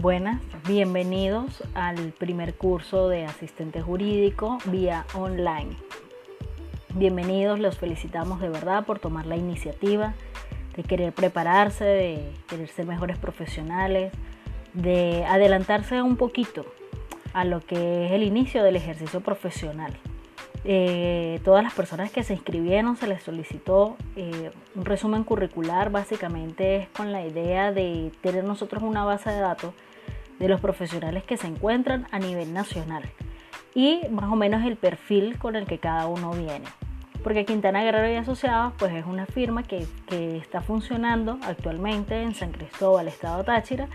Buenas, bienvenidos al primer curso de asistente jurídico vía online. Bienvenidos, los felicitamos de verdad por tomar la iniciativa de querer prepararse, de querer ser mejores profesionales, de adelantarse un poquito a lo que es el inicio del ejercicio profesional. Eh, todas las personas que se inscribieron se les solicitó eh, un resumen curricular, básicamente es con la idea de tener nosotros una base de datos de los profesionales que se encuentran a nivel nacional y más o menos el perfil con el que cada uno viene. Porque Quintana Guerrero y Asociados pues es una firma que, está funcionando actualmente en San Cristóbal, Estado Táchira,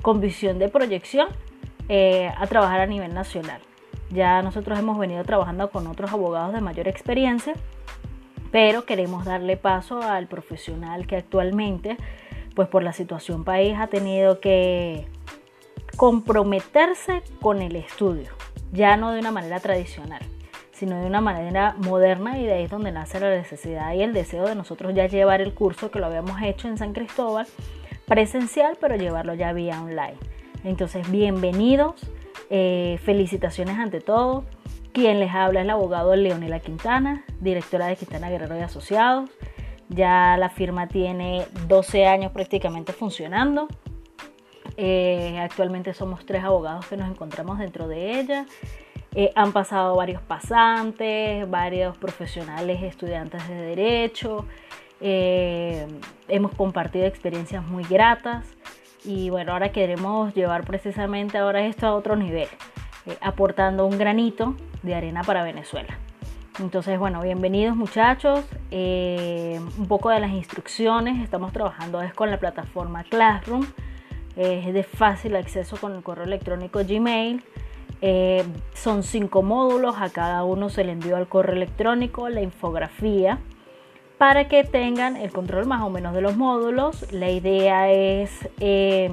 con visión de proyección eh, a trabajar a nivel nacional. Ya nosotros hemos venido trabajando con otros abogados de mayor experiencia, pero queremos darle paso al profesional que actualmente, pues por la situación país, ha tenido que comprometerse con el estudio, ya no de una manera tradicional, sino de una manera moderna y de ahí es donde nace la necesidad y el deseo de nosotros ya llevar el curso que lo habíamos hecho en San Cristóbal presencial, pero llevarlo ya vía online. Entonces, bienvenidos eh, felicitaciones ante todo. Quien les habla es el abogado Leonela Quintana, directora de Quintana Guerrero y Asociados. Ya la firma tiene 12 años prácticamente funcionando. Eh, actualmente somos tres abogados que nos encontramos dentro de ella. Eh, han pasado varios pasantes, varios profesionales, estudiantes de derecho. hemos compartido experiencias muy gratas. Y bueno, ahora queremos llevar precisamente ahora esto a otro nivel, eh, aportando un granito de arena para Venezuela. Entonces, bueno, bienvenidos muchachos. Eh, un poco de las instrucciones. Estamos trabajando es con la plataforma Classroom. Es de fácil acceso con el correo electrónico Gmail. Eh, son cinco módulos. A cada uno se le envió al correo electrónico la infografía para que tengan el control más o menos de los módulos. La idea es eh,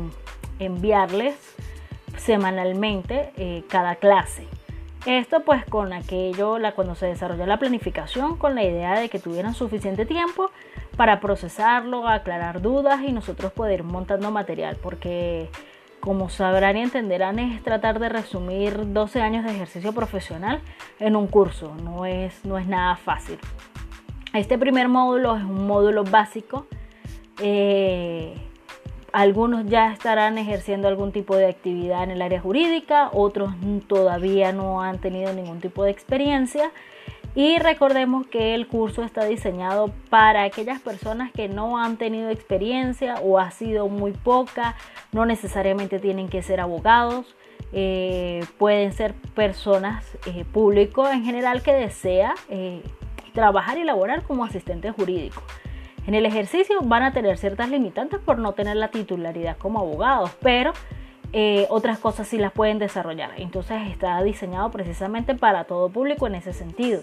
enviarles semanalmente eh, cada clase. Esto pues con aquello, la, cuando se desarrolla la planificación, con la idea de que tuvieran suficiente tiempo para procesarlo, aclarar dudas y nosotros poder ir montando material, porque como sabrán y entenderán es tratar de resumir 12 años de ejercicio profesional en un curso, no es, no es nada fácil. Este primer módulo es un módulo básico. Eh, algunos ya estarán ejerciendo algún tipo de actividad en el área jurídica, otros todavía no han tenido ningún tipo de experiencia. Y recordemos que el curso está diseñado para aquellas personas que no han tenido experiencia o ha sido muy poca, no necesariamente tienen que ser abogados, eh, pueden ser personas eh, público en general que desea trabajar y laborar como asistente jurídico. En el ejercicio van a tener ciertas limitantes por no tener la titularidad como abogados, pero eh, otras cosas sí las pueden desarrollar. Entonces está diseñado precisamente para todo público en ese sentido.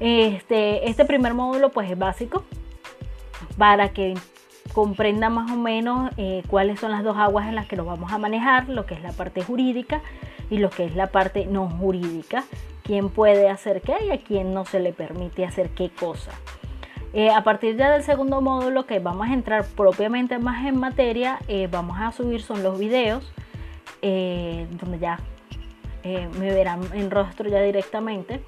Este, este primer módulo pues es básico para que comprenda más o menos eh, cuáles son las dos aguas en las que nos vamos a manejar, lo que es la parte jurídica y lo que es la parte no jurídica quién puede hacer qué y a quién no se le permite hacer qué cosa. Eh, a partir ya del segundo módulo que vamos a entrar propiamente más en materia, eh, vamos a subir son los videos, donde ya me verán en rostro ya directamente.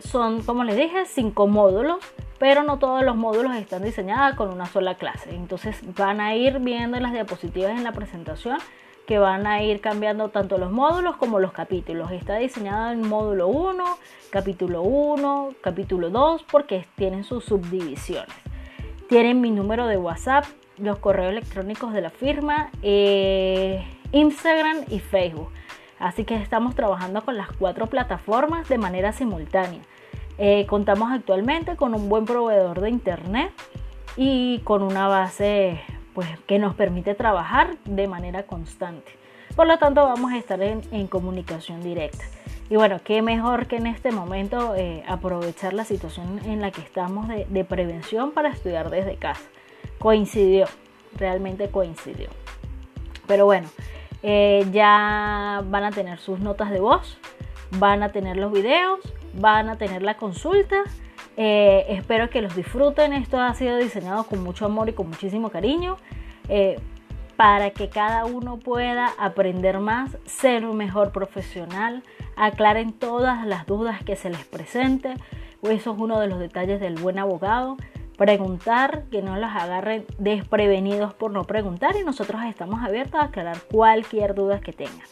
Son, como les dije, cinco módulos, pero no todos los módulos están diseñados con una sola clase. Entonces van a ir viendo las diapositivas en la presentación que van a ir cambiando tanto los módulos como los capítulos. Está diseñado en módulo 1, capítulo 1, capítulo 2, porque tienen sus subdivisiones. Tienen mi número de WhatsApp, los correos electrónicos de la firma, eh, Instagram y Facebook. Así que estamos trabajando con las cuatro plataformas de manera simultánea. Eh, contamos actualmente con un buen proveedor de internet y con una base pues, que nos permite trabajar de manera constante. Por lo tanto, vamos a estar en, comunicación directa. Y bueno, qué mejor que en este momento eh, aprovechar la situación en la que estamos de, prevención para estudiar desde casa. Coincidió, realmente coincidió. Pero bueno, eh, ya van a tener sus notas de voz, van a tener los videos, van a tener la consulta eh, espero que los disfruten. Esto ha sido diseñado con mucho amor y con muchísimo cariño. Eh, para que cada uno pueda aprender más, ser un mejor profesional, aclaren todas las dudas que se les presente. Eso es uno de los detalles del buen abogado. Preguntar, que no los agarren desprevenidos por no preguntar y nosotros estamos abiertos a aclarar cualquier duda que tengan.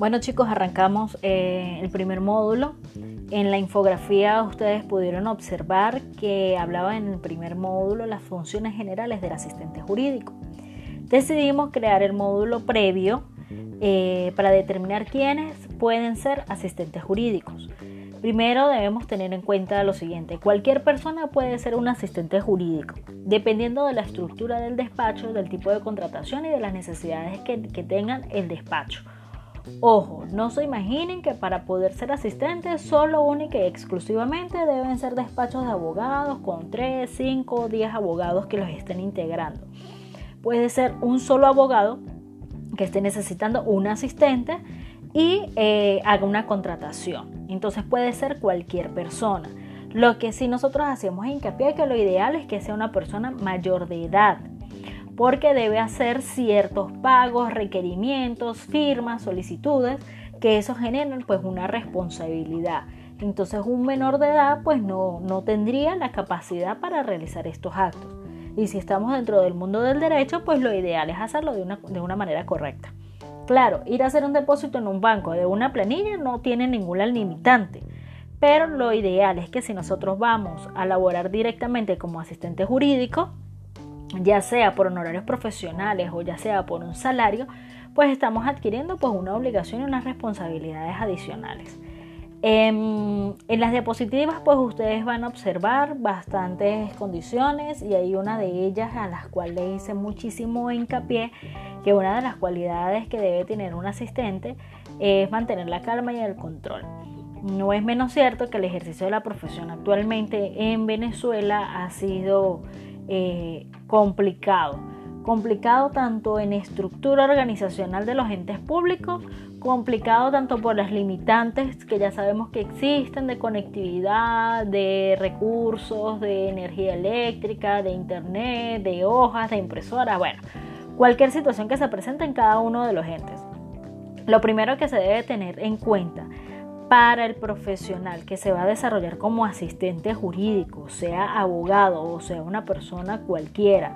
Bueno chicos, arrancamos eh, el primer módulo. En la infografía ustedes pudieron observar que hablaba en el primer módulo las funciones generales del asistente jurídico. Decidimos crear el módulo previo eh, para determinar quiénes pueden ser asistentes jurídicos. Primero debemos tener en cuenta lo siguiente, cualquier persona puede ser un asistente jurídico, dependiendo de la estructura del despacho, del tipo de contratación y de las necesidades que, que tengan el despacho. Ojo, no se imaginen que para poder ser asistentes solo, única y exclusivamente deben ser despachos de abogados con 3, 5 o 10 abogados que los estén integrando. Puede ser un solo abogado que esté necesitando un asistente y eh, haga una contratación. Entonces puede ser cualquier persona. Lo que sí nosotros hacemos hincapié que lo ideal es que sea una persona mayor de edad porque debe hacer ciertos pagos, requerimientos, firmas, solicitudes, que eso generan pues una responsabilidad. Entonces un menor de edad pues no, no tendría la capacidad para realizar estos actos. Y si estamos dentro del mundo del derecho, pues lo ideal es hacerlo de una, de una manera correcta. Claro, ir a hacer un depósito en un banco de una planilla no tiene ninguna limitante, pero lo ideal es que si nosotros vamos a laborar directamente como asistente jurídico, ya sea por honorarios profesionales o ya sea por un salario, pues estamos adquiriendo pues una obligación y unas responsabilidades adicionales. En, en, las diapositivas pues ustedes van a observar bastantes condiciones y hay una de ellas a las cuales hice muchísimo hincapié que una de las cualidades que debe tener un asistente es mantener la calma y el control. No es menos cierto que el ejercicio de la profesión actualmente en Venezuela ha sido eh, complicado. Complicado tanto en estructura organizacional de los entes públicos, complicado tanto por las limitantes que ya sabemos que existen de conectividad, de recursos, de energía eléctrica, de internet, de hojas, de impresoras, bueno, cualquier situación que se presente en cada uno de los entes. Lo primero que se debe tener en cuenta para el profesional que se va a desarrollar como asistente jurídico, sea abogado o sea una persona cualquiera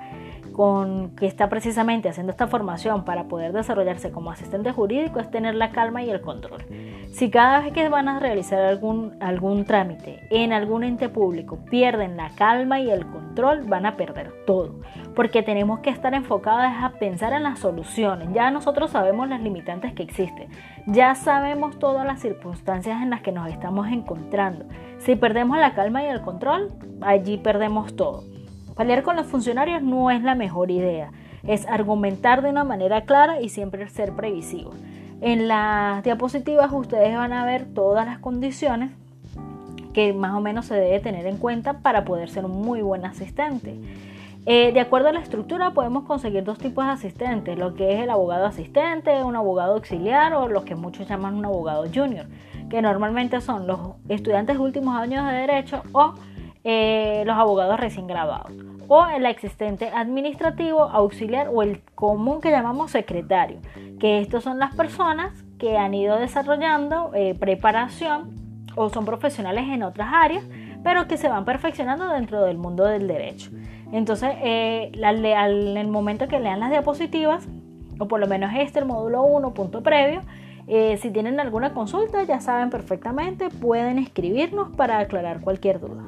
con que está precisamente haciendo esta formación para poder desarrollarse como asistente jurídico es tener la calma y el control. Si cada vez que van a realizar algún, algún trámite en algún ente público pierden la calma y el control, van a perder todo. Porque tenemos que estar enfocados a pensar en las soluciones. Ya nosotros sabemos las limitantes que existen. Ya sabemos todas las circunstancias en las que nos estamos encontrando. Si perdemos la calma y el control, allí perdemos todo. Pelear con los funcionarios no es la mejor idea. Es argumentar de una manera clara y siempre ser previsivo. En las diapositivas ustedes van a ver todas las condiciones que más o menos se debe tener en cuenta para poder ser un muy buen asistente. Eh, de acuerdo a la estructura podemos conseguir dos tipos de asistentes, lo que es el abogado asistente, un abogado auxiliar o lo que muchos llaman un abogado junior, que normalmente son los estudiantes últimos años de derecho o eh, los abogados recién graduados o el existente administrativo, auxiliar o el común que llamamos secretario, que estos son las personas que han ido desarrollando eh, preparación o son profesionales en otras áreas, pero que se van perfeccionando dentro del mundo del derecho. Entonces, eh, en el momento que lean las diapositivas, o por lo menos este, el módulo 1, punto previo, si tienen alguna consulta, ya saben perfectamente, pueden escribirnos para aclarar cualquier duda.